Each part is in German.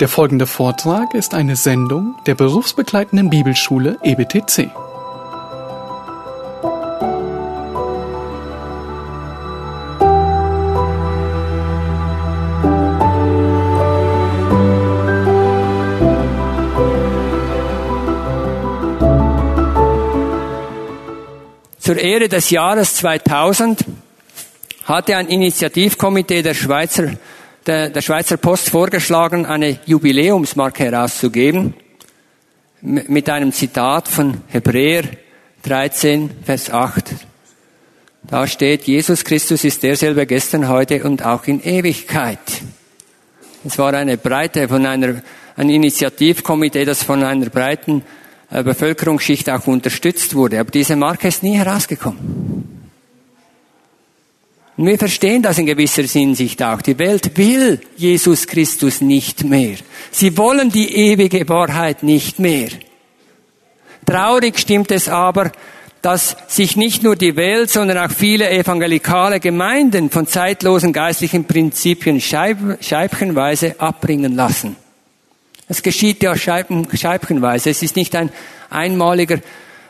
Der folgende Vortrag ist eine Sendung der berufsbegleitenden Bibelschule EBTC. Zur Ehre des Jahres 2000 hatte ein Initiativkomitee der Schweizer, der, der Schweizer Post vorgeschlagen, eine Jubiläumsmarke herauszugeben mit einem Zitat von Hebräer 13, Vers 8. Da steht, Jesus Christus ist derselbe gestern, heute und auch in Ewigkeit. Es war eine breite von einer, ein Initiativkomitee, das von einer breiten äh, Bevölkerungsschicht auch unterstützt wurde. Aber diese Marke ist nie herausgekommen. Und wir verstehen das in gewisser Hinsicht auch. Die Welt will Jesus Christus nicht mehr. Sie wollen die ewige Wahrheit nicht mehr. Traurig stimmt es aber, dass sich nicht nur die Welt, sondern auch viele evangelikale Gemeinden von zeitlosen geistlichen Prinzipien scheib scheibchenweise abbringen lassen. Es geschieht ja scheibchenweise. Es ist nicht ein einmaliger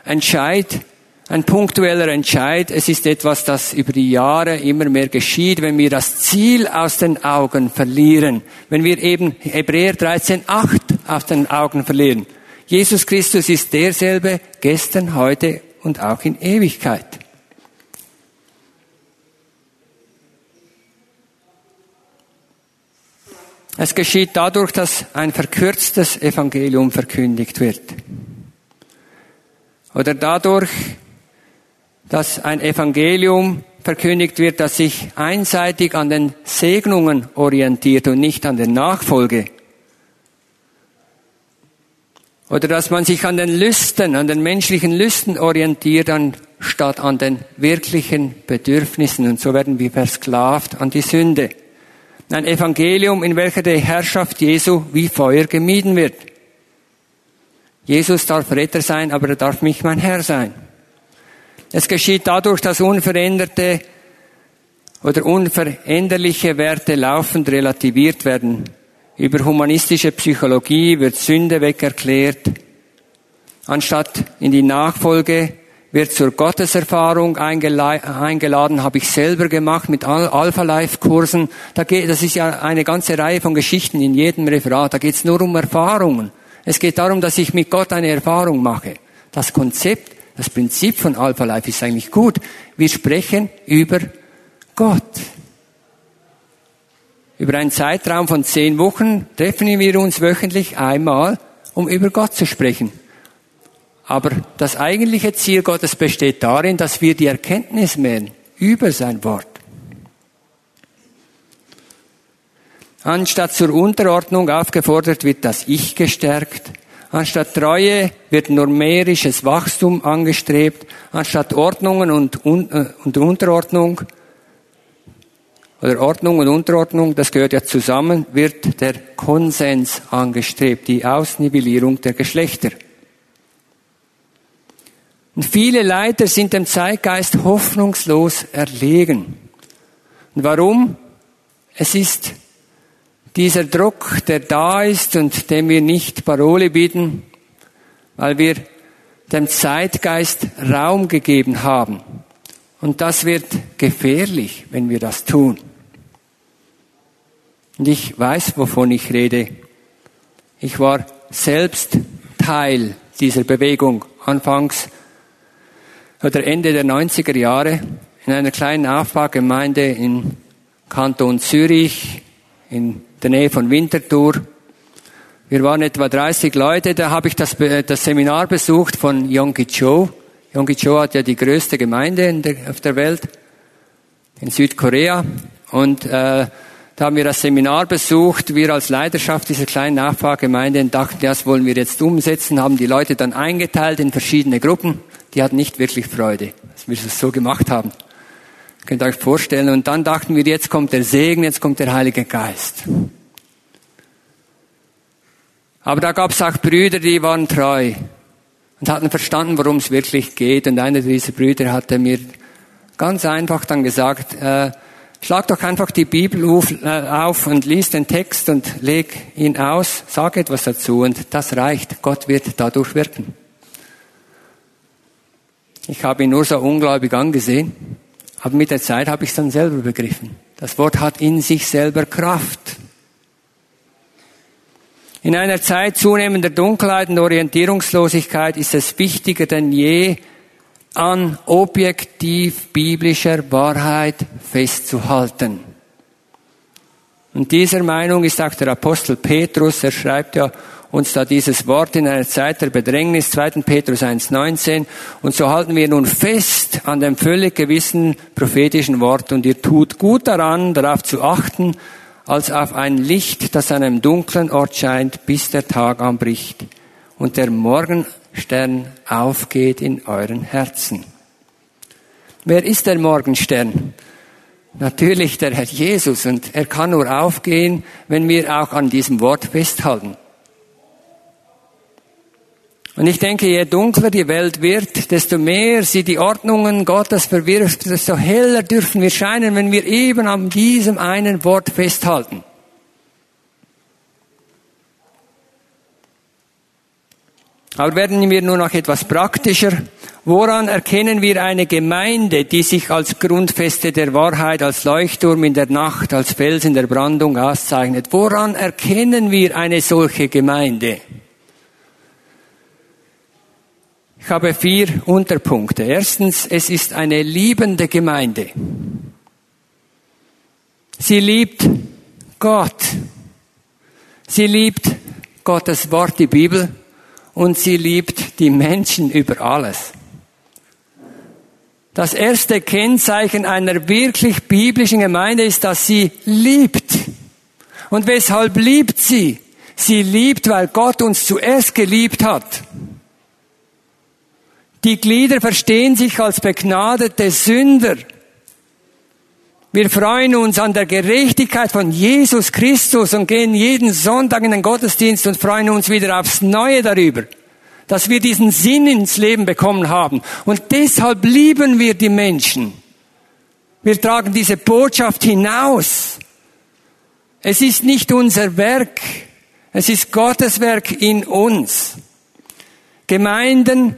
Entscheid, ein punktueller Entscheid. Es ist etwas, das über die Jahre immer mehr geschieht, wenn wir das Ziel aus den Augen verlieren. Wenn wir eben Hebräer 13, 8 aus den Augen verlieren. Jesus Christus ist derselbe gestern, heute und auch in Ewigkeit. Es geschieht dadurch, dass ein verkürztes Evangelium verkündigt wird. Oder dadurch, dass ein Evangelium verkündigt wird, das sich einseitig an den Segnungen orientiert und nicht an der Nachfolge. Oder dass man sich an den Lüsten, an den menschlichen Lüsten orientiert, anstatt an den wirklichen Bedürfnissen. Und so werden wir versklavt an die Sünde. Ein Evangelium, in welcher die Herrschaft Jesu wie Feuer gemieden wird. Jesus darf Retter sein, aber er darf nicht mein Herr sein. Es geschieht dadurch, dass unveränderte oder unveränderliche Werte laufend relativiert werden. Über humanistische Psychologie wird Sünde wegerklärt. Anstatt in die Nachfolge wird zur Gotteserfahrung eingeladen, habe ich selber gemacht mit Alpha-Life-Kursen. Das ist ja eine ganze Reihe von Geschichten in jedem Referat. Da geht es nur um Erfahrungen. Es geht darum, dass ich mit Gott eine Erfahrung mache. Das Konzept, das Prinzip von Alpha-Life ist eigentlich gut. Wir sprechen über Gott. Über einen Zeitraum von zehn Wochen treffen wir uns wöchentlich einmal, um über Gott zu sprechen. Aber das eigentliche Ziel Gottes besteht darin, dass wir die Erkenntnis mehr über sein Wort. Anstatt zur Unterordnung aufgefordert wird das Ich gestärkt. Anstatt Treue wird numerisches Wachstum angestrebt. Anstatt Ordnungen und, und, äh, und Unterordnung oder Ordnung und Unterordnung, das gehört ja zusammen, wird der Konsens angestrebt, die Ausnivellierung der Geschlechter. Und viele Leiter sind dem Zeitgeist hoffnungslos erlegen. Und warum? Es ist dieser Druck, der da ist und dem wir nicht Parole bieten, weil wir dem Zeitgeist Raum gegeben haben. Und das wird gefährlich, wenn wir das tun. Und ich weiß, wovon ich rede. Ich war selbst Teil dieser Bewegung anfangs oder Ende der 90er Jahre in einer kleinen Aufbaugemeinde in Kanton Zürich in der Nähe von Winterthur. Wir waren etwa 30 Leute, da habe ich das, das Seminar besucht von Yonggi Cho. Yonggi Cho hat ja die größte Gemeinde der, auf der Welt in Südkorea und äh, da haben wir das Seminar besucht. Wir als Leidenschaft dieser kleinen Nachfahrgemeinde dachten, das wollen wir jetzt umsetzen, haben die Leute dann eingeteilt in verschiedene Gruppen die hatten nicht wirklich Freude, dass wir das so gemacht haben. Könnt ihr euch vorstellen. Und dann dachten wir, jetzt kommt der Segen, jetzt kommt der Heilige Geist. Aber da gab es auch Brüder, die waren treu und hatten verstanden, worum es wirklich geht. Und einer dieser Brüder hatte mir ganz einfach dann gesagt, äh, Schlag doch einfach die Bibel auf und lies den Text und leg ihn aus, sag etwas dazu und das reicht. Gott wird dadurch wirken. Ich habe ihn nur so ungläubig angesehen, aber mit der Zeit habe ich es dann selber begriffen. Das Wort hat in sich selber Kraft. In einer Zeit zunehmender Dunkelheit und Orientierungslosigkeit ist es wichtiger denn je, an objektiv biblischer Wahrheit festzuhalten. Und dieser Meinung ist auch der Apostel Petrus, er schreibt ja uns da dieses Wort in einer Zeit der Bedrängnis, 2. Petrus 1.19. Und so halten wir nun fest an dem völlig gewissen prophetischen Wort und ihr tut gut daran, darauf zu achten, als auf ein Licht, das an einem dunklen Ort scheint, bis der Tag anbricht und der Morgenstern aufgeht in euren Herzen. Wer ist der Morgenstern? Natürlich der Herr Jesus und er kann nur aufgehen, wenn wir auch an diesem Wort festhalten. Und ich denke, je dunkler die Welt wird, desto mehr sie die Ordnungen Gottes verwirft, desto heller dürfen wir scheinen, wenn wir eben an diesem einen Wort festhalten. Aber werden wir nur noch etwas praktischer. Woran erkennen wir eine Gemeinde, die sich als Grundfeste der Wahrheit, als Leuchtturm in der Nacht, als Fels in der Brandung auszeichnet? Woran erkennen wir eine solche Gemeinde? Ich habe vier Unterpunkte. Erstens, es ist eine liebende Gemeinde. Sie liebt Gott. Sie liebt Gottes Wort, die Bibel, und sie liebt die Menschen über alles. Das erste Kennzeichen einer wirklich biblischen Gemeinde ist, dass sie liebt. Und weshalb liebt sie? Sie liebt, weil Gott uns zuerst geliebt hat. Die Glieder verstehen sich als begnadete Sünder. Wir freuen uns an der Gerechtigkeit von Jesus Christus und gehen jeden Sonntag in den Gottesdienst und freuen uns wieder aufs Neue darüber, dass wir diesen Sinn ins Leben bekommen haben. Und deshalb lieben wir die Menschen. Wir tragen diese Botschaft hinaus. Es ist nicht unser Werk, es ist Gottes Werk in uns. Gemeinden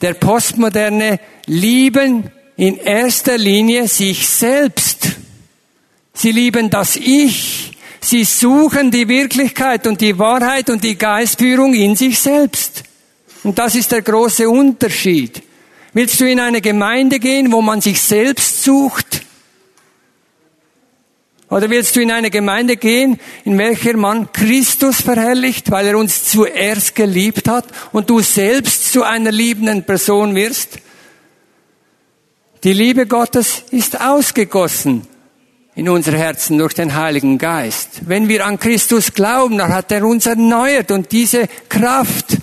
der Postmoderne lieben in erster Linie sich selbst. Sie lieben das Ich. Sie suchen die Wirklichkeit und die Wahrheit und die Geistführung in sich selbst. Und das ist der große Unterschied. Willst du in eine Gemeinde gehen, wo man sich selbst sucht? Oder willst du in eine Gemeinde gehen, in welcher man Christus verherrlicht, weil er uns zuerst geliebt hat und du selbst zu einer liebenden Person wirst? Die Liebe Gottes ist ausgegossen in unser Herzen durch den Heiligen Geist. Wenn wir an Christus glauben, dann hat er uns erneuert und diese Kraft,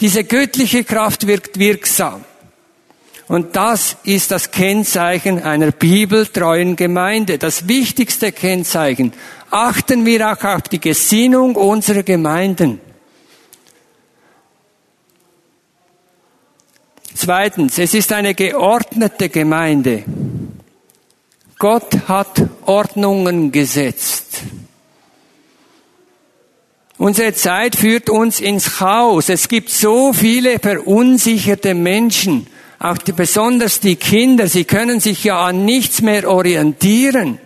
diese göttliche Kraft wirkt wirksam. Und das ist das Kennzeichen einer bibeltreuen Gemeinde. Das wichtigste Kennzeichen. Achten wir auch auf die Gesinnung unserer Gemeinden. Zweitens, es ist eine geordnete Gemeinde. Gott hat Ordnungen gesetzt. Unsere Zeit führt uns ins Chaos. Es gibt so viele verunsicherte Menschen auch die, besonders die Kinder, sie können sich ja an nichts mehr orientieren.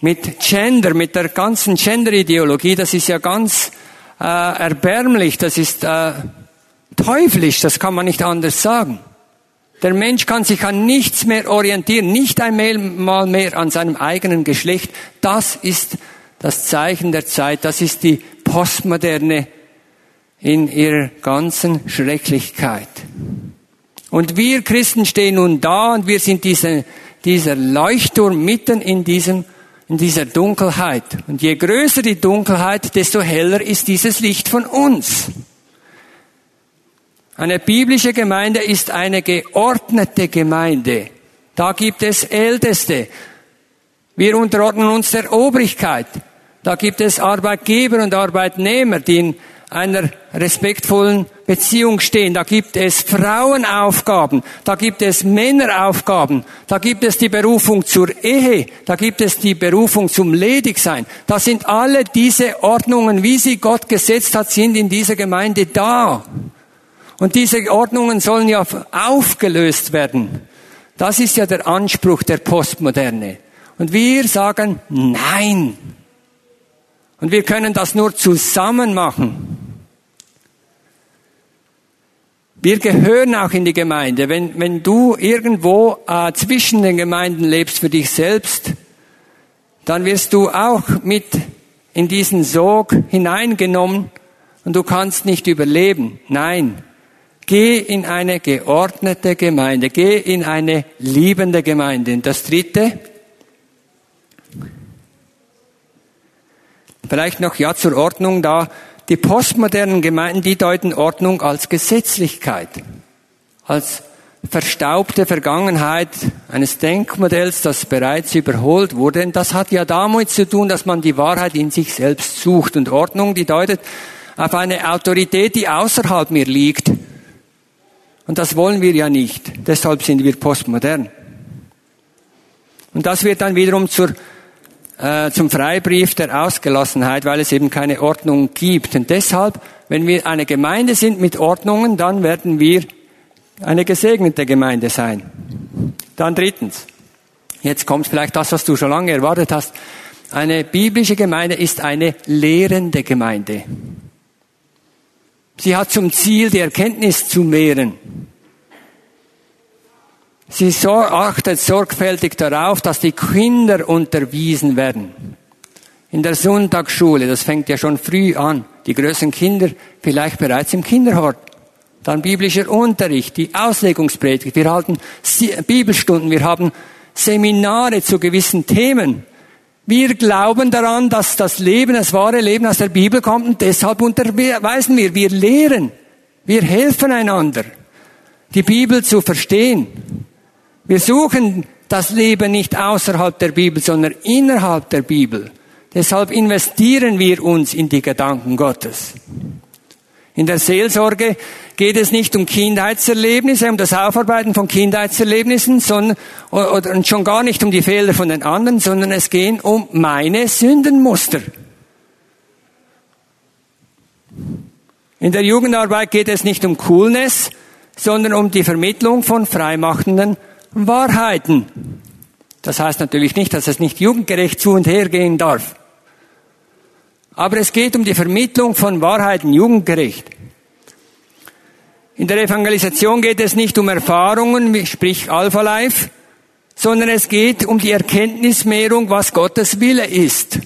Mit Gender, mit der ganzen Gender-Ideologie, das ist ja ganz äh, erbärmlich, das ist äh, teuflisch, das kann man nicht anders sagen. Der Mensch kann sich an nichts mehr orientieren, nicht einmal mehr an seinem eigenen Geschlecht. Das ist das Zeichen der Zeit, das ist die postmoderne in ihrer ganzen Schrecklichkeit. Und wir Christen stehen nun da und wir sind diese, dieser Leuchtturm mitten in diesem, in dieser Dunkelheit. Und je größer die Dunkelheit, desto heller ist dieses Licht von uns. Eine biblische Gemeinde ist eine geordnete Gemeinde. Da gibt es Älteste. Wir unterordnen uns der Obrigkeit. Da gibt es Arbeitgeber und Arbeitnehmer, die in einer respektvollen Beziehung stehen. Da gibt es Frauenaufgaben, da gibt es Männeraufgaben, da gibt es die Berufung zur Ehe, da gibt es die Berufung zum Ledigsein. Da sind alle diese Ordnungen, wie sie Gott gesetzt hat, sind in dieser Gemeinde da. Und diese Ordnungen sollen ja aufgelöst werden. Das ist ja der Anspruch der Postmoderne. Und wir sagen Nein. Und wir können das nur zusammen machen. Wir gehören auch in die Gemeinde. Wenn, wenn du irgendwo äh, zwischen den Gemeinden lebst für dich selbst, dann wirst du auch mit in diesen Sog hineingenommen und du kannst nicht überleben. Nein, geh in eine geordnete Gemeinde, geh in eine liebende Gemeinde. Und das Dritte, vielleicht noch ja zur Ordnung da, die postmodernen Gemeinden, die deuten Ordnung als Gesetzlichkeit, als verstaubte Vergangenheit eines Denkmodells, das bereits überholt wurde. Und das hat ja damit zu tun, dass man die Wahrheit in sich selbst sucht. Und Ordnung, die deutet auf eine Autorität, die außerhalb mir liegt. Und das wollen wir ja nicht. Deshalb sind wir postmodern. Und das wird dann wiederum zur äh, zum Freibrief der Ausgelassenheit, weil es eben keine Ordnung gibt. Und deshalb, wenn wir eine Gemeinde sind mit Ordnungen, dann werden wir eine gesegnete Gemeinde sein. Dann drittens, jetzt kommt vielleicht das, was du schon lange erwartet hast. Eine biblische Gemeinde ist eine lehrende Gemeinde. Sie hat zum Ziel, die Erkenntnis zu mehren. Sie achtet sorgfältig darauf, dass die Kinder unterwiesen werden. In der Sonntagsschule, das fängt ja schon früh an, die größeren Kinder vielleicht bereits im Kinderhort. Dann biblischer Unterricht, die Auslegungspredigt. Wir halten Bibelstunden, wir haben Seminare zu gewissen Themen. Wir glauben daran, dass das Leben, das wahre Leben aus der Bibel kommt und deshalb unterweisen wir. Wir lehren. Wir helfen einander, die Bibel zu verstehen. Wir suchen das Leben nicht außerhalb der Bibel, sondern innerhalb der Bibel. Deshalb investieren wir uns in die Gedanken Gottes. In der Seelsorge geht es nicht um Kindheitserlebnisse, um das Aufarbeiten von Kindheitserlebnissen, sondern, oder schon gar nicht um die Fehler von den anderen, sondern es geht um meine Sündenmuster. In der Jugendarbeit geht es nicht um Coolness, sondern um die Vermittlung von freimachenden Wahrheiten. Das heißt natürlich nicht, dass es nicht jugendgerecht zu und her gehen darf. Aber es geht um die Vermittlung von Wahrheiten jugendgerecht. In der Evangelisation geht es nicht um Erfahrungen, sprich Alpha Life, sondern es geht um die Erkenntnismehrung, was Gottes Wille ist.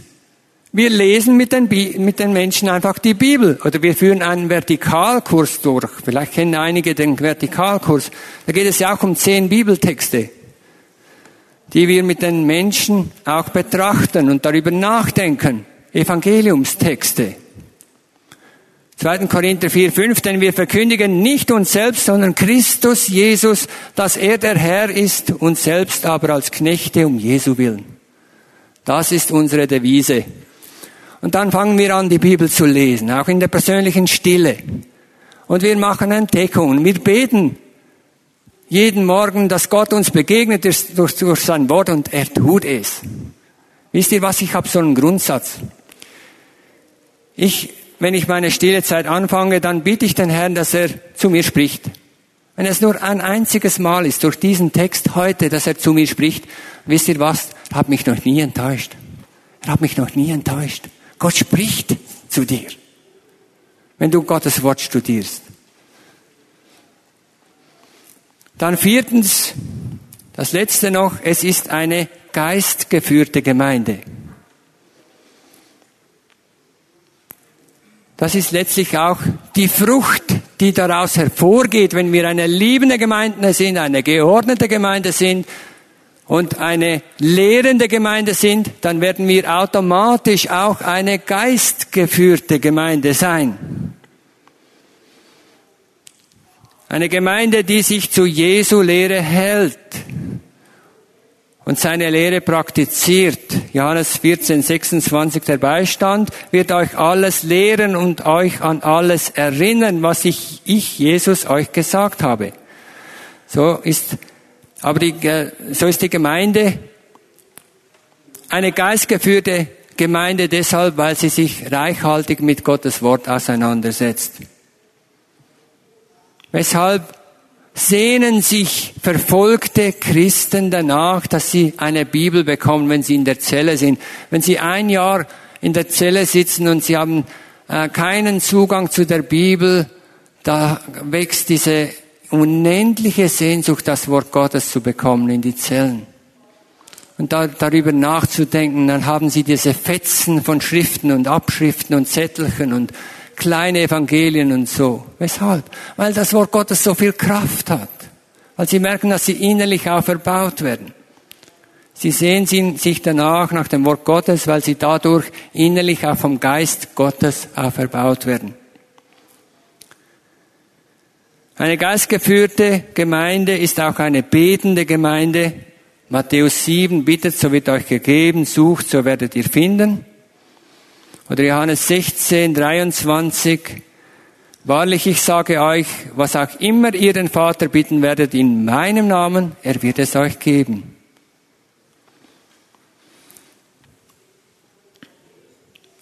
Wir lesen mit den, mit den Menschen einfach die Bibel oder wir führen einen Vertikalkurs durch. Vielleicht kennen einige den Vertikalkurs. Da geht es ja auch um zehn Bibeltexte, die wir mit den Menschen auch betrachten und darüber nachdenken. Evangeliumstexte. 2. Korinther 4, 5, denn wir verkündigen nicht uns selbst, sondern Christus Jesus, dass er der Herr ist, uns selbst aber als Knechte um Jesu willen. Das ist unsere Devise. Und dann fangen wir an, die Bibel zu lesen, auch in der persönlichen Stille. Und wir machen Entdeckungen. Wir beten jeden Morgen, dass Gott uns begegnet ist durch, durch sein Wort und er tut es. Wisst ihr was? Ich habe so einen Grundsatz. Ich, wenn ich meine stille Zeit anfange, dann bitte ich den Herrn, dass er zu mir spricht. Wenn es nur ein einziges Mal ist, durch diesen Text heute, dass er zu mir spricht, wisst ihr was? Er hat mich noch nie enttäuscht. Er hat mich noch nie enttäuscht. Gott spricht zu dir, wenn du Gottes Wort studierst. Dann viertens, das letzte noch, es ist eine geistgeführte Gemeinde. Das ist letztlich auch die Frucht, die daraus hervorgeht, wenn wir eine liebende Gemeinde sind, eine geordnete Gemeinde sind, und eine lehrende Gemeinde sind, dann werden wir automatisch auch eine geistgeführte Gemeinde sein. Eine Gemeinde, die sich zu Jesu Lehre hält und seine Lehre praktiziert, Johannes 14, 26, der Beistand, wird euch alles lehren und euch an alles erinnern, was ich, ich Jesus, euch gesagt habe. So ist, aber die, so ist die Gemeinde eine geistgeführte Gemeinde deshalb, weil sie sich reichhaltig mit Gottes Wort auseinandersetzt. Weshalb sehnen sich verfolgte Christen danach, dass sie eine Bibel bekommen, wenn sie in der Zelle sind. Wenn sie ein Jahr in der Zelle sitzen und sie haben äh, keinen Zugang zu der Bibel, da wächst diese unendliche Sehnsucht, das Wort Gottes zu bekommen in die Zellen. Und da, darüber nachzudenken, dann haben sie diese Fetzen von Schriften und Abschriften und Zettelchen und kleine Evangelien und so. Weshalb? Weil das Wort Gottes so viel Kraft hat. Weil sie merken, dass sie innerlich auch verbaut werden. Sie sehen sich danach nach dem Wort Gottes, weil sie dadurch innerlich auch vom Geist Gottes auch verbaut werden. Eine geistgeführte Gemeinde ist auch eine betende Gemeinde. Matthäus 7 bittet, so wird euch gegeben, sucht, so werdet ihr finden. Oder Johannes 16, 23. Wahrlich, ich sage euch, was auch immer ihr den Vater bitten werdet in meinem Namen, er wird es euch geben.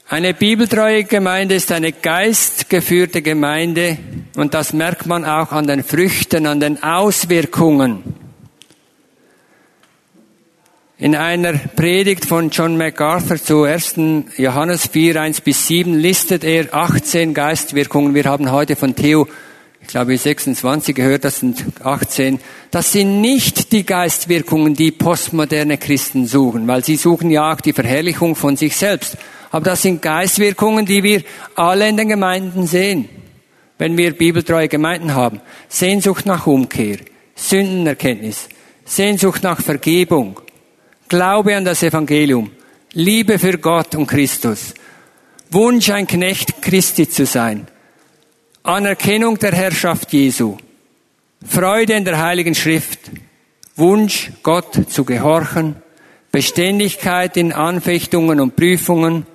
Eine bibeltreue Gemeinde ist eine geistgeführte Gemeinde und das merkt man auch an den Früchten, an den Auswirkungen. In einer Predigt von John MacArthur zu 1. Johannes 4, 1 bis 7 listet er 18 Geistwirkungen. Wir haben heute von Theo, ich glaube 26 gehört, das sind 18. Das sind nicht die Geistwirkungen, die postmoderne Christen suchen, weil sie suchen ja auch die Verherrlichung von sich selbst. Aber das sind Geistwirkungen, die wir alle in den Gemeinden sehen, wenn wir bibeltreue Gemeinden haben. Sehnsucht nach Umkehr, Sündenerkenntnis, Sehnsucht nach Vergebung, Glaube an das Evangelium, Liebe für Gott und Christus, Wunsch, ein Knecht Christi zu sein, Anerkennung der Herrschaft Jesu, Freude in der Heiligen Schrift, Wunsch, Gott zu gehorchen, Beständigkeit in Anfechtungen und Prüfungen,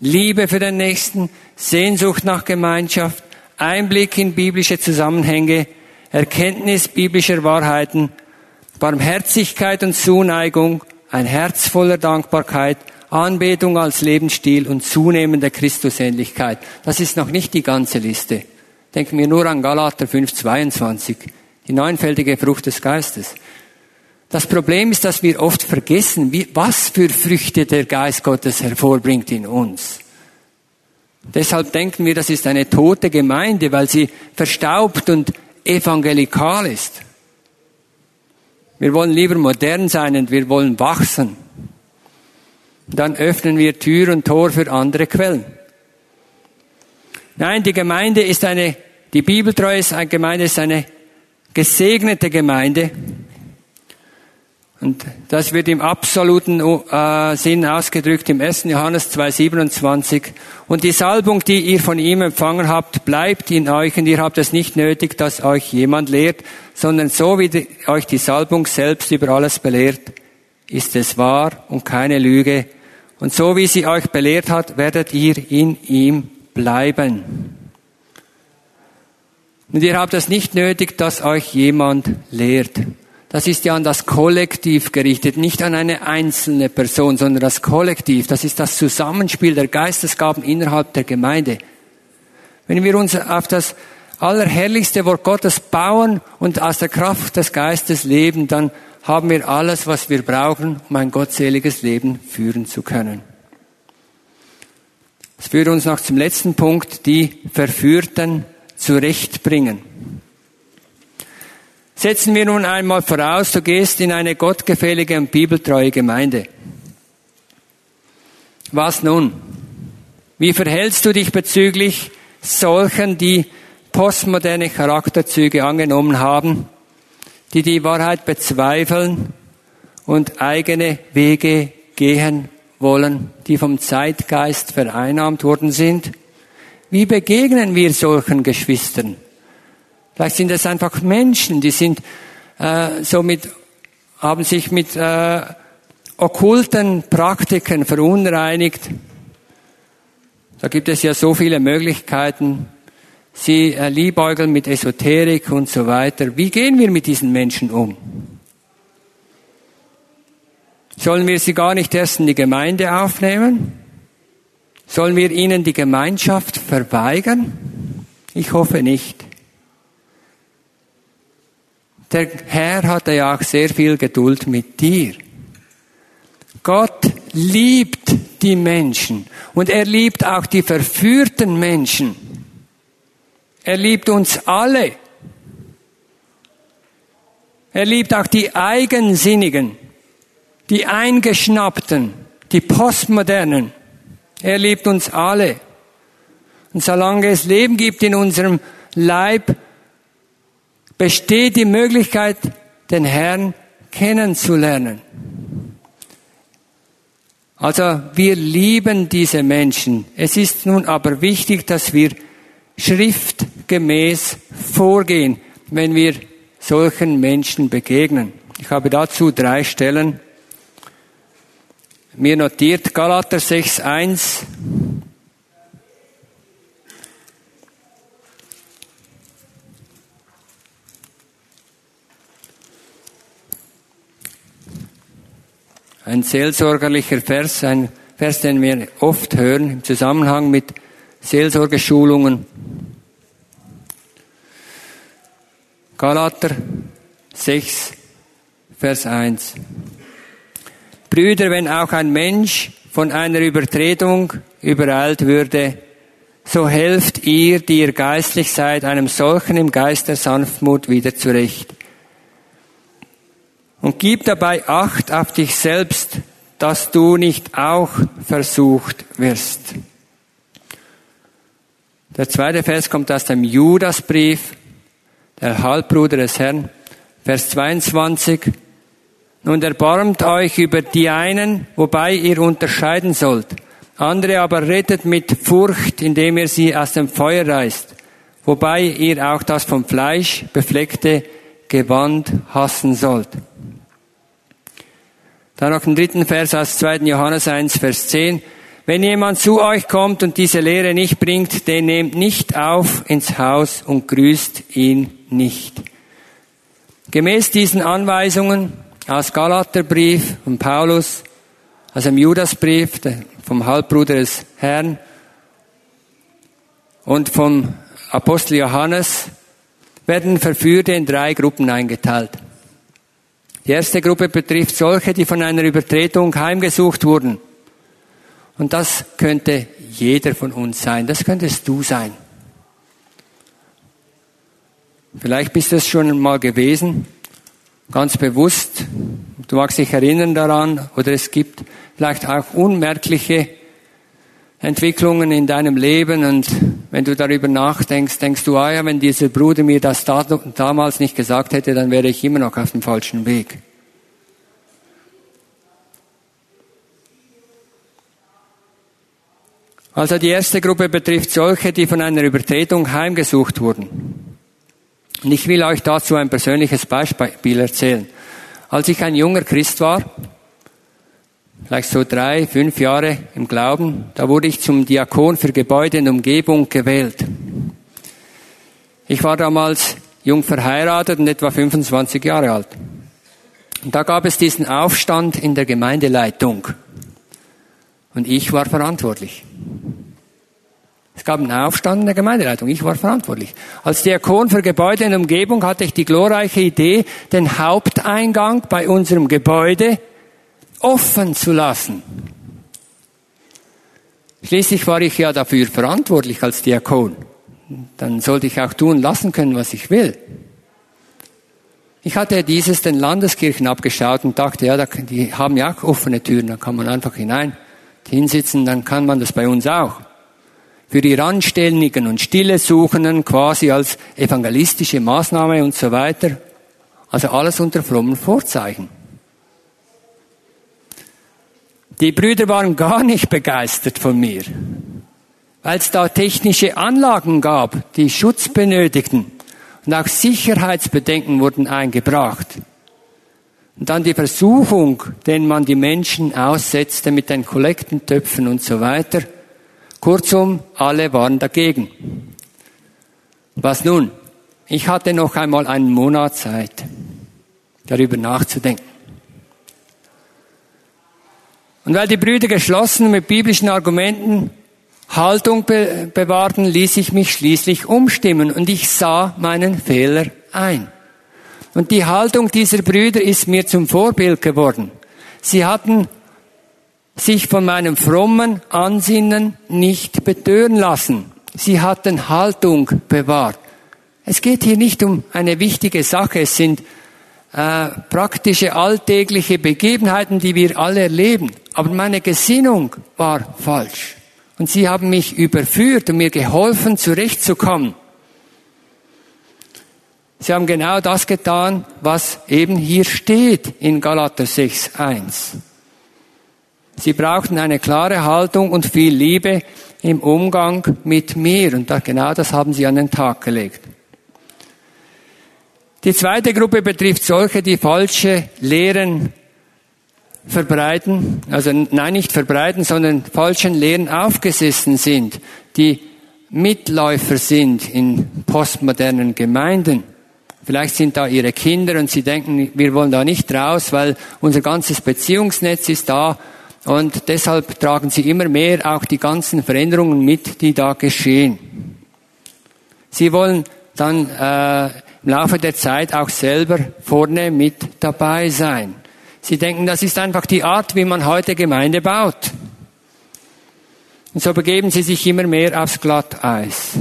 Liebe für den Nächsten, Sehnsucht nach Gemeinschaft, Einblick in biblische Zusammenhänge, Erkenntnis biblischer Wahrheiten, Barmherzigkeit und Zuneigung, ein Herz voller Dankbarkeit, Anbetung als Lebensstil und zunehmende Christusähnlichkeit. Das ist noch nicht die ganze Liste. Denken wir nur an Galater 5,22, die neunfältige Frucht des Geistes. Das Problem ist, dass wir oft vergessen, wie, was für Früchte der Geist Gottes hervorbringt in uns. Deshalb denken wir, das ist eine tote Gemeinde, weil sie verstaubt und evangelikal ist. Wir wollen lieber modern sein und wir wollen wachsen. Dann öffnen wir Tür und Tor für andere Quellen. Nein, die Gemeinde ist eine, die bibeltreue Gemeinde ist eine gesegnete Gemeinde, und das wird im absoluten äh, Sinn ausgedrückt im 1. Johannes 2,27. Und die Salbung, die ihr von ihm empfangen habt, bleibt in euch und ihr habt es nicht nötig, dass euch jemand lehrt, sondern so wie die, euch die Salbung selbst über alles belehrt, ist es wahr und keine Lüge. Und so wie sie euch belehrt hat, werdet ihr in ihm bleiben. Und ihr habt es nicht nötig, dass euch jemand lehrt. Das ist ja an das Kollektiv gerichtet, nicht an eine einzelne Person, sondern das Kollektiv. Das ist das Zusammenspiel der Geistesgaben innerhalb der Gemeinde. Wenn wir uns auf das allerherrlichste Wort Gottes bauen und aus der Kraft des Geistes leben, dann haben wir alles, was wir brauchen, um ein gottseliges Leben führen zu können. Das führt uns noch zum letzten Punkt, die Verführten zurechtbringen. Setzen wir nun einmal voraus, du gehst in eine gottgefällige und bibeltreue Gemeinde. Was nun? Wie verhältst du dich bezüglich solchen, die postmoderne Charakterzüge angenommen haben, die die Wahrheit bezweifeln und eigene Wege gehen wollen, die vom Zeitgeist vereinnahmt worden sind? Wie begegnen wir solchen Geschwistern? Vielleicht sind es einfach Menschen, die sind äh, so mit, haben sich mit äh, okkulten Praktiken verunreinigt. Da gibt es ja so viele Möglichkeiten. Sie äh, liebäugeln mit Esoterik und so weiter. Wie gehen wir mit diesen Menschen um? Sollen wir sie gar nicht erst in die Gemeinde aufnehmen? Sollen wir ihnen die Gemeinschaft verweigern? Ich hoffe nicht. Der Herr hatte ja auch sehr viel Geduld mit dir. Gott liebt die Menschen und er liebt auch die verführten Menschen. Er liebt uns alle. Er liebt auch die Eigensinnigen, die Eingeschnappten, die Postmodernen. Er liebt uns alle. Und solange es Leben gibt in unserem Leib, besteht die Möglichkeit, den Herrn kennenzulernen. Also wir lieben diese Menschen. Es ist nun aber wichtig, dass wir schriftgemäß vorgehen, wenn wir solchen Menschen begegnen. Ich habe dazu drei Stellen mir notiert. Galater 6.1. Ein seelsorgerlicher Vers, ein Vers, den wir oft hören im Zusammenhang mit Seelsorgeschulungen. Galater 6, Vers 1. Brüder, wenn auch ein Mensch von einer Übertretung übereilt würde, so helft ihr, die ihr geistlich seid, einem solchen im Geist der Sanftmut wieder zurecht. Und gib dabei Acht auf dich selbst, dass du nicht auch versucht wirst. Der zweite Vers kommt aus dem Judasbrief, der Halbbruder des Herrn, Vers 22. Nun erbarmt euch über die einen, wobei ihr unterscheiden sollt. Andere aber rettet mit Furcht, indem ihr sie aus dem Feuer reißt, wobei ihr auch das vom Fleisch befleckte Gewand hassen sollt. Dann noch den dritten Vers aus 2. Johannes 1, Vers 10. Wenn jemand zu euch kommt und diese Lehre nicht bringt, den nehmt nicht auf ins Haus und grüßt ihn nicht. Gemäß diesen Anweisungen aus Galaterbrief von Paulus, aus dem Judasbrief vom Halbbruder des Herrn und vom Apostel Johannes werden Verführte in drei Gruppen eingeteilt. Die erste Gruppe betrifft solche, die von einer Übertretung heimgesucht wurden. Und das könnte jeder von uns sein. Das könntest du sein. Vielleicht bist du es schon mal gewesen, ganz bewusst. Du magst dich erinnern daran, oder es gibt vielleicht auch unmerkliche Entwicklungen in deinem Leben und wenn du darüber nachdenkst, denkst du, ah ja, wenn dieser Bruder mir das damals nicht gesagt hätte, dann wäre ich immer noch auf dem falschen Weg. Also die erste Gruppe betrifft solche, die von einer Übertretung heimgesucht wurden. Und ich will euch dazu ein persönliches Beispiel erzählen. Als ich ein junger Christ war, vielleicht so drei, fünf Jahre im Glauben, da wurde ich zum Diakon für Gebäude und Umgebung gewählt. Ich war damals jung verheiratet und etwa 25 Jahre alt. Und da gab es diesen Aufstand in der Gemeindeleitung. Und ich war verantwortlich. Es gab einen Aufstand in der Gemeindeleitung. Ich war verantwortlich. Als Diakon für Gebäude der Umgebung hatte ich die glorreiche Idee, den Haupteingang bei unserem Gebäude offen zu lassen. Schließlich war ich ja dafür verantwortlich als Diakon. Dann sollte ich auch tun lassen können, was ich will. Ich hatte dieses den Landeskirchen abgeschaut und dachte, ja, die haben ja auch offene Türen, da kann man einfach hinein hinsitzen, dann kann man das bei uns auch. Für die Randständigen und Stille Suchenden quasi als evangelistische Maßnahme und so weiter. Also alles unter frommen Vorzeichen. Die Brüder waren gar nicht begeistert von mir, weil es da technische Anlagen gab, die Schutz benötigten. Und auch Sicherheitsbedenken wurden eingebracht. Und dann die Versuchung, den man die Menschen aussetzte mit den Kollektentöpfen und so weiter. Kurzum, alle waren dagegen. Was nun? Ich hatte noch einmal einen Monat Zeit, darüber nachzudenken. Und weil die Brüder geschlossen mit biblischen Argumenten Haltung be bewahrten, ließ ich mich schließlich umstimmen und ich sah meinen Fehler ein. Und die Haltung dieser Brüder ist mir zum Vorbild geworden. Sie hatten sich von meinem frommen Ansinnen nicht betören lassen. Sie hatten Haltung bewahrt. Es geht hier nicht um eine wichtige Sache, es sind äh, praktische alltägliche Begebenheiten, die wir alle erleben. Aber meine Gesinnung war falsch. Und sie haben mich überführt und mir geholfen, zurechtzukommen. Sie haben genau das getan, was eben hier steht in Galater 6.1. Sie brauchten eine klare Haltung und viel Liebe im Umgang mit mir. Und genau das haben sie an den Tag gelegt. Die zweite Gruppe betrifft solche, die falsche Lehren verbreiten, also nein, nicht verbreiten, sondern falschen Lehren aufgesessen sind, die Mitläufer sind in postmodernen Gemeinden. Vielleicht sind da ihre Kinder und sie denken, wir wollen da nicht raus, weil unser ganzes Beziehungsnetz ist da und deshalb tragen sie immer mehr auch die ganzen Veränderungen mit, die da geschehen. Sie wollen dann äh, im Laufe der Zeit auch selber vorne mit dabei sein. Sie denken, das ist einfach die Art, wie man heute Gemeinde baut. Und so begeben sie sich immer mehr aufs Glatteis.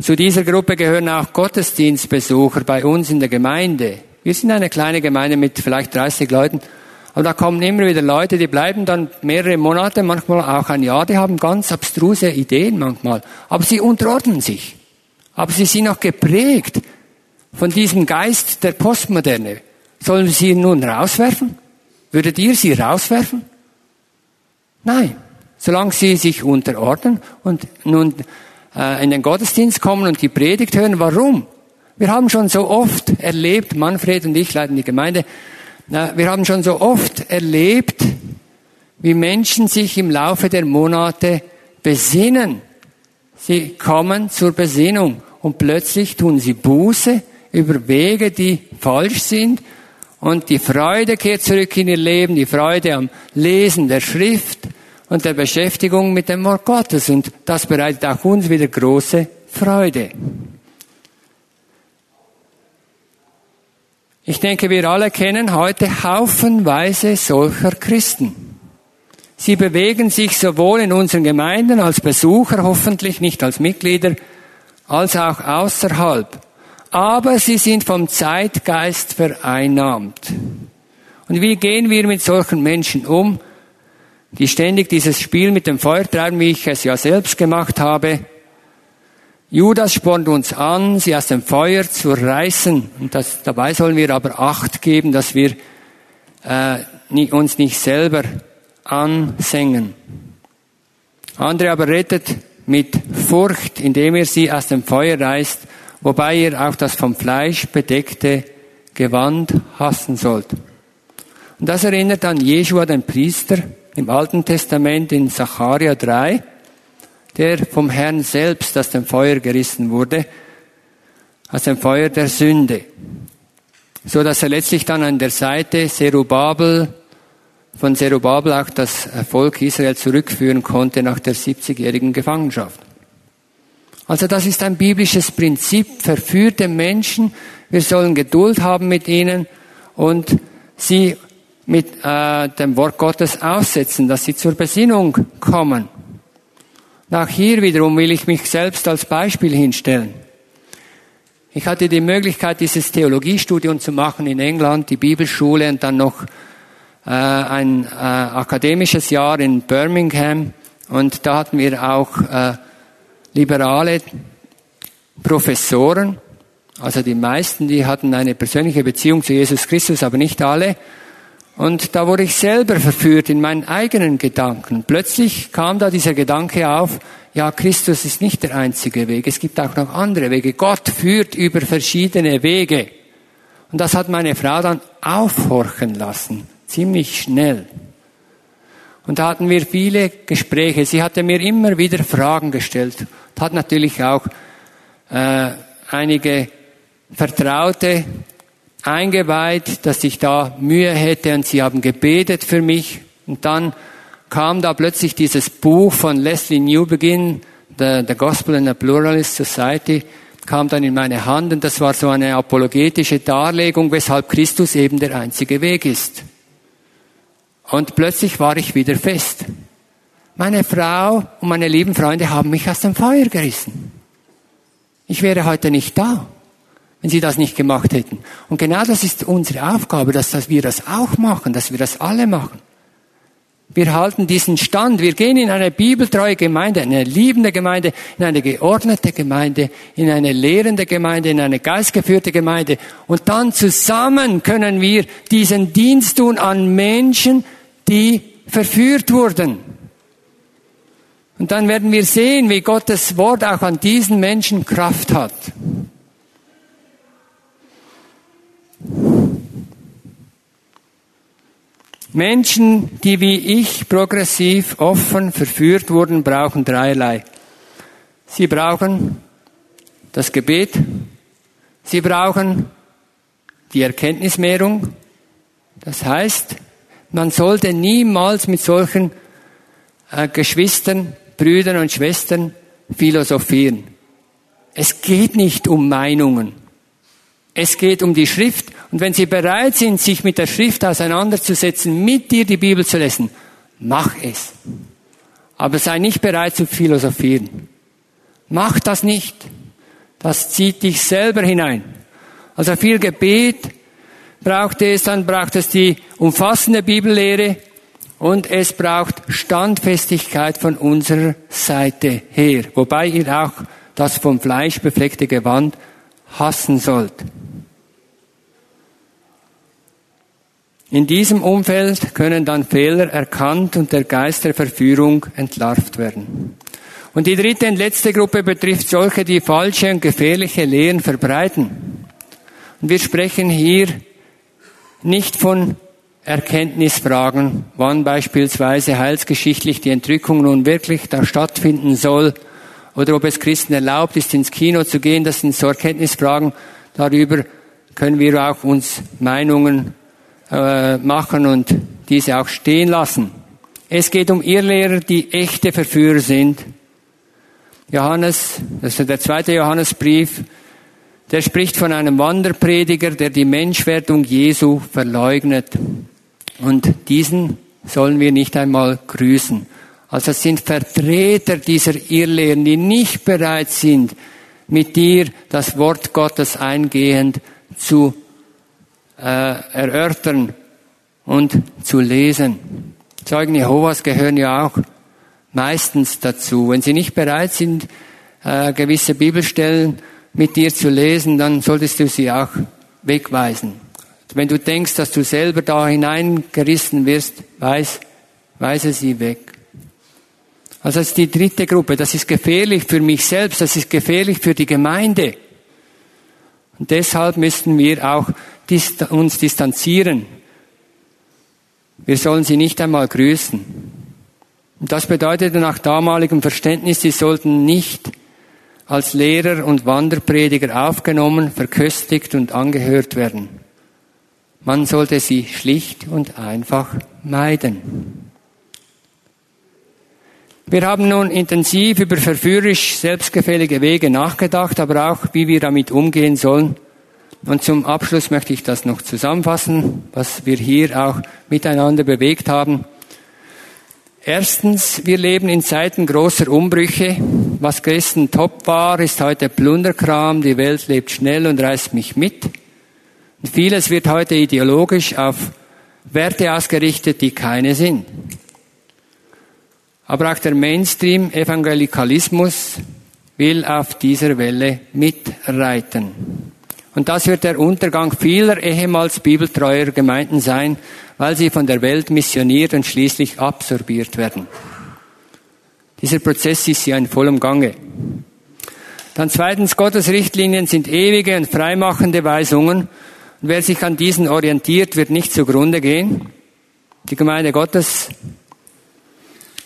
Zu dieser Gruppe gehören auch Gottesdienstbesucher bei uns in der Gemeinde. Wir sind eine kleine Gemeinde mit vielleicht 30 Leuten. Aber da kommen immer wieder Leute, die bleiben dann mehrere Monate, manchmal auch ein Jahr, die haben ganz abstruse Ideen manchmal. Aber sie unterordnen sich. Aber sie sind auch geprägt von diesem Geist der Postmoderne. Sollen wir sie nun rauswerfen? Würdet ihr sie rauswerfen? Nein. Solange sie sich unterordnen und nun äh, in den Gottesdienst kommen und die Predigt hören. Warum? Wir haben schon so oft erlebt, Manfred und ich leiten die Gemeinde, wir haben schon so oft erlebt, wie Menschen sich im Laufe der Monate besinnen. Sie kommen zur Besinnung und plötzlich tun sie Buße über Wege, die falsch sind und die Freude kehrt zurück in ihr Leben, die Freude am Lesen der Schrift und der Beschäftigung mit dem Wort Gottes. Und das bereitet auch uns wieder große Freude. Ich denke, wir alle kennen heute haufenweise solcher Christen. Sie bewegen sich sowohl in unseren Gemeinden als Besucher, hoffentlich nicht als Mitglieder, als auch außerhalb aber sie sind vom Zeitgeist vereinnahmt. Und wie gehen wir mit solchen Menschen um, die ständig dieses Spiel mit dem Feuer treiben, wie ich es ja selbst gemacht habe? Judas spornt uns an, sie aus dem Feuer zu reißen. Und das, dabei sollen wir aber Acht geben, dass wir äh, uns nicht selber ansengen. Andere aber rettet mit Furcht, indem er sie aus dem Feuer reißt wobei ihr auch das vom Fleisch bedeckte Gewand hassen sollt. Und das erinnert an Jeshua, den Priester, im Alten Testament in Zacharia 3, der vom Herrn selbst aus dem Feuer gerissen wurde, aus dem Feuer der Sünde, so dass er letztlich dann an der Seite Zerubabel, von Zerubabel auch das Volk Israel zurückführen konnte nach der 70-jährigen Gefangenschaft. Also das ist ein biblisches Prinzip, verführte Menschen. Wir sollen Geduld haben mit ihnen und sie mit äh, dem Wort Gottes aussetzen, dass sie zur Besinnung kommen. Auch hier wiederum will ich mich selbst als Beispiel hinstellen. Ich hatte die Möglichkeit, dieses Theologiestudium zu machen in England, die Bibelschule und dann noch äh, ein äh, akademisches Jahr in Birmingham. Und da hatten wir auch äh, liberale Professoren, also die meisten, die hatten eine persönliche Beziehung zu Jesus Christus, aber nicht alle. Und da wurde ich selber verführt in meinen eigenen Gedanken. Plötzlich kam da dieser Gedanke auf, ja, Christus ist nicht der einzige Weg, es gibt auch noch andere Wege. Gott führt über verschiedene Wege. Und das hat meine Frau dann aufhorchen lassen, ziemlich schnell. Und da hatten wir viele Gespräche. Sie hatte mir immer wieder Fragen gestellt. Und hat natürlich auch äh, einige Vertraute eingeweiht, dass ich da Mühe hätte und sie haben gebetet für mich. Und dann kam da plötzlich dieses Buch von Leslie Newbegin, The, the Gospel in a Pluralist Society, kam dann in meine Hand und das war so eine apologetische Darlegung, weshalb Christus eben der einzige Weg ist. Und plötzlich war ich wieder fest. Meine Frau und meine lieben Freunde haben mich aus dem Feuer gerissen. Ich wäre heute nicht da, wenn sie das nicht gemacht hätten. Und genau das ist unsere Aufgabe, dass, dass wir das auch machen, dass wir das alle machen. Wir halten diesen Stand. Wir gehen in eine bibeltreue Gemeinde, in eine liebende Gemeinde, in eine geordnete Gemeinde, in eine lehrende Gemeinde, in eine geistgeführte Gemeinde. Und dann zusammen können wir diesen Dienst tun an Menschen, die verführt wurden. Und dann werden wir sehen, wie Gottes Wort auch an diesen Menschen Kraft hat. Menschen, die wie ich progressiv offen verführt wurden, brauchen dreierlei. Sie brauchen das Gebet, sie brauchen die Erkenntnismehrung, das heißt, man sollte niemals mit solchen äh, Geschwistern, Brüdern und Schwestern philosophieren. Es geht nicht um Meinungen. Es geht um die Schrift. Und wenn Sie bereit sind, sich mit der Schrift auseinanderzusetzen, mit dir die Bibel zu lesen, mach es. Aber sei nicht bereit zu philosophieren. Mach das nicht. Das zieht dich selber hinein. Also viel Gebet, braucht es, dann braucht es die umfassende Bibellehre und es braucht Standfestigkeit von unserer Seite her, wobei ihr auch das vom Fleisch befleckte Gewand hassen sollt. In diesem Umfeld können dann Fehler erkannt und der Geist der Verführung entlarvt werden. Und die dritte und letzte Gruppe betrifft solche, die falsche und gefährliche Lehren verbreiten. Und wir sprechen hier nicht von Erkenntnisfragen, wann beispielsweise heilsgeschichtlich die Entrückung nun wirklich da stattfinden soll oder ob es Christen erlaubt ist, ins Kino zu gehen. Das sind so Erkenntnisfragen. Darüber können wir auch uns Meinungen äh, machen und diese auch stehen lassen. Es geht um Irrlehrer, die echte Verführer sind. Johannes, das ist der zweite Johannesbrief, der spricht von einem Wanderprediger, der die Menschwerdung Jesu verleugnet. Und diesen sollen wir nicht einmal grüßen. Also es sind Vertreter dieser Irrlehren, die nicht bereit sind, mit dir das Wort Gottes eingehend zu äh, erörtern und zu lesen. Zeugen Jehovas gehören ja auch meistens dazu. Wenn sie nicht bereit sind, äh, gewisse Bibelstellen mit dir zu lesen, dann solltest du sie auch wegweisen. Wenn du denkst, dass du selber da hineingerissen wirst, weiß, weise sie weg. Also das ist die dritte Gruppe. Das ist gefährlich für mich selbst. Das ist gefährlich für die Gemeinde. Und deshalb müssen wir auch uns distanzieren. Wir sollen sie nicht einmal grüßen. Und das bedeutet nach damaligem Verständnis, sie sollten nicht als Lehrer und Wanderprediger aufgenommen, verköstigt und angehört werden. Man sollte sie schlicht und einfach meiden. Wir haben nun intensiv über verführerisch selbstgefällige Wege nachgedacht, aber auch, wie wir damit umgehen sollen. Und zum Abschluss möchte ich das noch zusammenfassen, was wir hier auch miteinander bewegt haben. Erstens, wir leben in Zeiten großer Umbrüche. Was gestern top war, ist heute Plunderkram. Die Welt lebt schnell und reißt mich mit. Und vieles wird heute ideologisch auf Werte ausgerichtet, die keine sind. Aber auch der Mainstream-Evangelikalismus will auf dieser Welle mitreiten. Und das wird der Untergang vieler ehemals bibeltreuer Gemeinden sein, weil sie von der Welt missioniert und schließlich absorbiert werden. Dieser Prozess ist ja in vollem Gange. Dann zweitens, Gottes Richtlinien sind ewige und freimachende Weisungen. Und wer sich an diesen orientiert, wird nicht zugrunde gehen. Die Gemeinde Gottes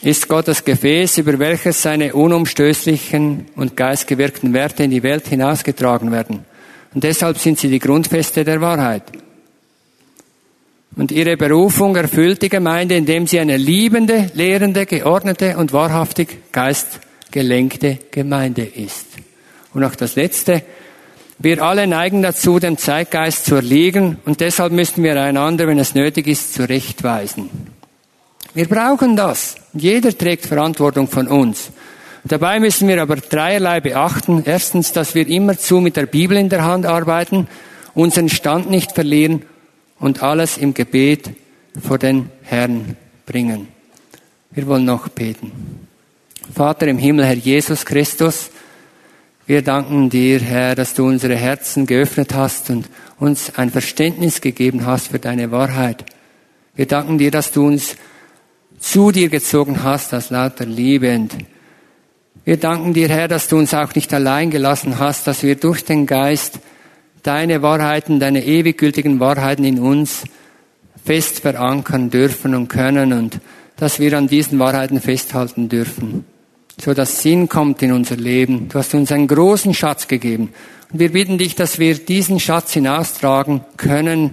ist Gottes Gefäß, über welches seine unumstößlichen und geistgewirkten Werte in die Welt hinausgetragen werden. Und deshalb sind sie die Grundfeste der Wahrheit. Und ihre Berufung erfüllt die Gemeinde, indem sie eine liebende, lehrende, geordnete und wahrhaftig geistgelenkte Gemeinde ist. Und auch das Letzte. Wir alle neigen dazu, dem Zeitgeist zu erliegen und deshalb müssen wir einander, wenn es nötig ist, zurechtweisen. Wir brauchen das. Jeder trägt Verantwortung von uns. Dabei müssen wir aber dreierlei beachten. Erstens, dass wir immerzu mit der Bibel in der Hand arbeiten, unseren Stand nicht verlieren und alles im Gebet vor den Herrn bringen. Wir wollen noch beten. Vater im Himmel, Herr Jesus Christus, wir danken dir, Herr, dass du unsere Herzen geöffnet hast und uns ein Verständnis gegeben hast für deine Wahrheit. Wir danken dir, dass du uns zu dir gezogen hast aus lauter Liebe. Und wir danken dir, Herr, dass du uns auch nicht allein gelassen hast, dass wir durch den Geist deine Wahrheiten, deine ewig gültigen Wahrheiten in uns fest verankern dürfen und können und dass wir an diesen Wahrheiten festhalten dürfen so dass Sinn kommt in unser Leben. Du hast uns einen großen Schatz gegeben. Und wir bitten dich, dass wir diesen Schatz hinaustragen können,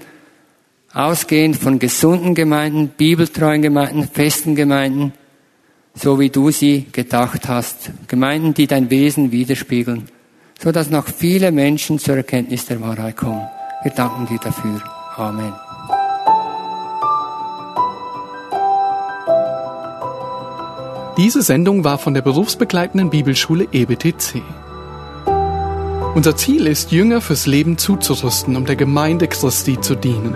ausgehend von gesunden Gemeinden, bibeltreuen Gemeinden, festen Gemeinden, so wie du sie gedacht hast. Gemeinden, die dein Wesen widerspiegeln, so dass noch viele Menschen zur Erkenntnis der Wahrheit kommen. Wir danken dir dafür. Amen. Diese Sendung war von der berufsbegleitenden Bibelschule EBTC. Unser Ziel ist, Jünger fürs Leben zuzurüsten, um der Gemeinde Christi zu dienen.